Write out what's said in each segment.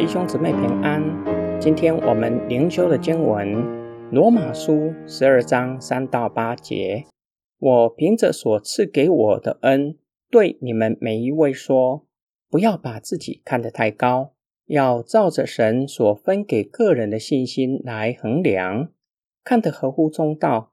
弟兄姊妹平安。今天我们灵修的经文《罗马书》十二章三到八节。我凭着所赐给我的恩，对你们每一位说：不要把自己看得太高，要照着神所分给个人的信心来衡量，看得合乎中道。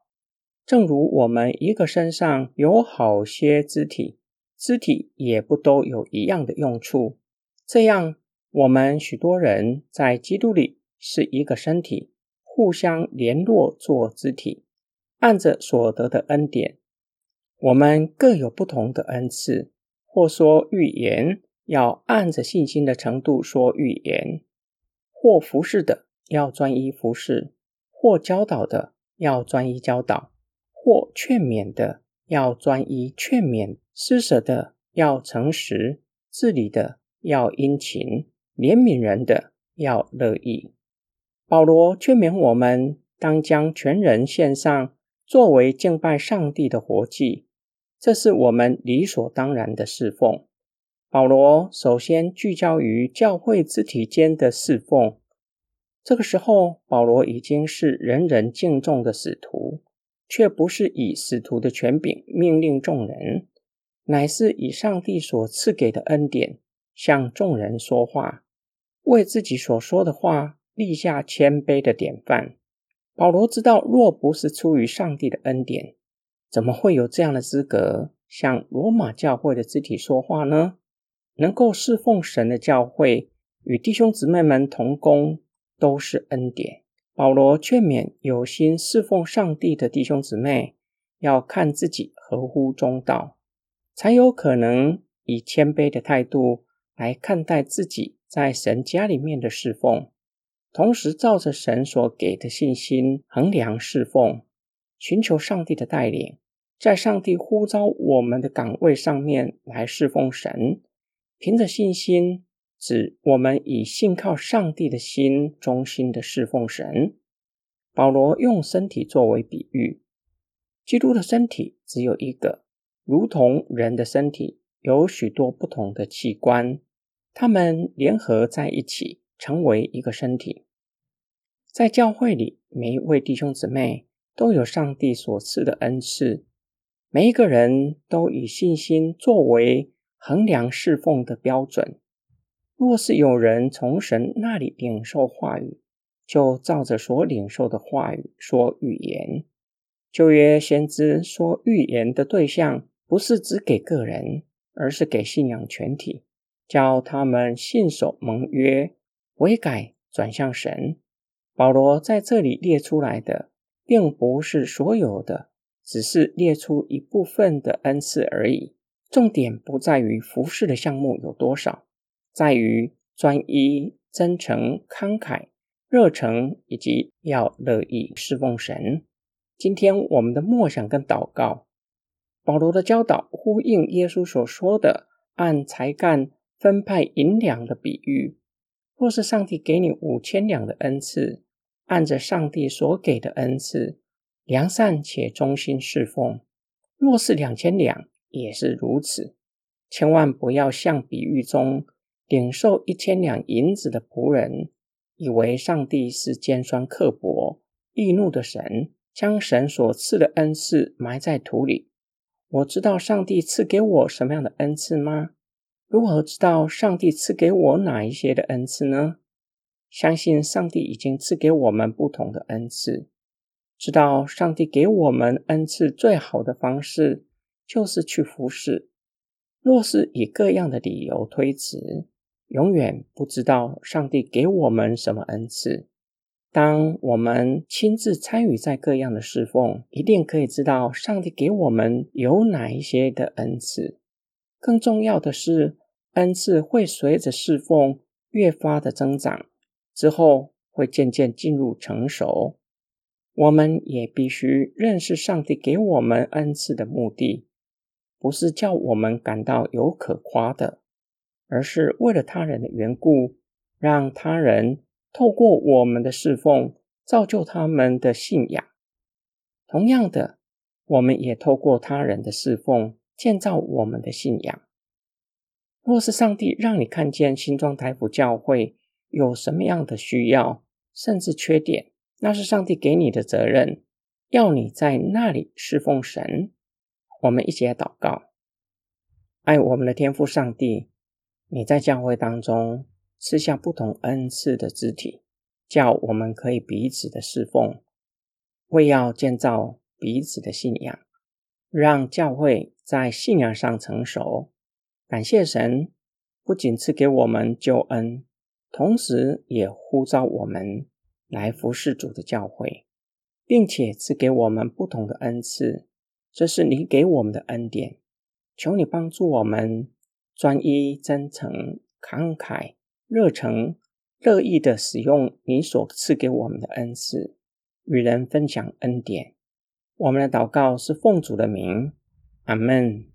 正如我们一个身上有好些肢体，肢体也不都有一样的用处，这样。我们许多人在基督里是一个身体，互相联络做肢体，按着所得的恩典，我们各有不同的恩赐。或说预言，要按着信心的程度说预言；或服侍的，要专一服侍；或教导的，要专一教导；或劝勉的，要专一劝勉；施舍的，要诚实；治理的，要殷勤。怜悯人的要乐意。保罗劝勉我们，当将全人献上，作为敬拜上帝的活祭，这是我们理所当然的侍奉。保罗首先聚焦于教会肢体间的侍奉。这个时候，保罗已经是人人敬重的使徒，却不是以使徒的权柄命令众人，乃是以上帝所赐给的恩典向众人说话。为自己所说的话立下谦卑的典范。保罗知道，若不是出于上帝的恩典，怎么会有这样的资格向罗马教会的肢体说话呢？能够侍奉神的教会，与弟兄姊妹们同工，都是恩典。保罗劝勉有心侍奉上帝的弟兄姊妹，要看自己合乎中道，才有可能以谦卑的态度来看待自己。在神家里面的侍奉，同时照着神所给的信心衡量侍奉，寻求上帝的带领，在上帝呼召我们的岗位上面来侍奉神，凭着信心，指我们以信靠上帝的心忠心的侍奉神。保罗用身体作为比喻，基督的身体只有一个，如同人的身体有许多不同的器官。他们联合在一起，成为一个身体。在教会里，每一位弟兄姊妹都有上帝所赐的恩赐，每一个人都以信心作为衡量侍奉的标准。若是有人从神那里领受话语，就照着所领受的话语说预言。旧约先知说预言的对象，不是只给个人，而是给信仰全体。教他们信守盟约，悔改转向神。保罗在这里列出来的，并不是所有的，只是列出一部分的恩赐而已。重点不在于服侍的项目有多少，在于专一、真诚、慷慨、热诚，以及要乐意侍奉神。今天我们的默想跟祷告，保罗的教导呼应耶稣所说的：“按才干。”分派银两的比喻，若是上帝给你五千两的恩赐，按着上帝所给的恩赐，良善且忠心侍奉；若是两千两，也是如此。千万不要像比喻中领受一千两银子的仆人，以为上帝是尖酸刻薄、易怒的神，将神所赐的恩赐埋在土里。我知道上帝赐给我什么样的恩赐吗？如何知道上帝赐给我哪一些的恩赐呢？相信上帝已经赐给我们不同的恩赐，知道上帝给我们恩赐最好的方式就是去服侍。若是以各样的理由推辞，永远不知道上帝给我们什么恩赐。当我们亲自参与在各样的侍奉，一定可以知道上帝给我们有哪一些的恩赐。更重要的是，恩赐会随着侍奉越发的增长，之后会渐渐进入成熟。我们也必须认识上帝给我们恩赐的目的，不是叫我们感到有可夸的，而是为了他人的缘故，让他人透过我们的侍奉造就他们的信仰。同样的，我们也透过他人的侍奉。建造我们的信仰。若是上帝让你看见新庄台府教会有什么样的需要，甚至缺点，那是上帝给你的责任，要你在那里侍奉神。我们一起来祷告，爱我们的天父上帝，你在教会当中赐下不同恩赐的肢体，叫我们可以彼此的侍奉，为要建造彼此的信仰，让教会在信仰上成熟。感谢神，不仅赐给我们救恩，同时也呼召我们来服侍主的教会，并且赐给我们不同的恩赐。这是你给我们的恩典，求你帮助我们专一、真诚、慷慨、热诚、乐意的使用你所赐给我们的恩赐，与人分享恩典。我们的祷告是奉主的名阿门。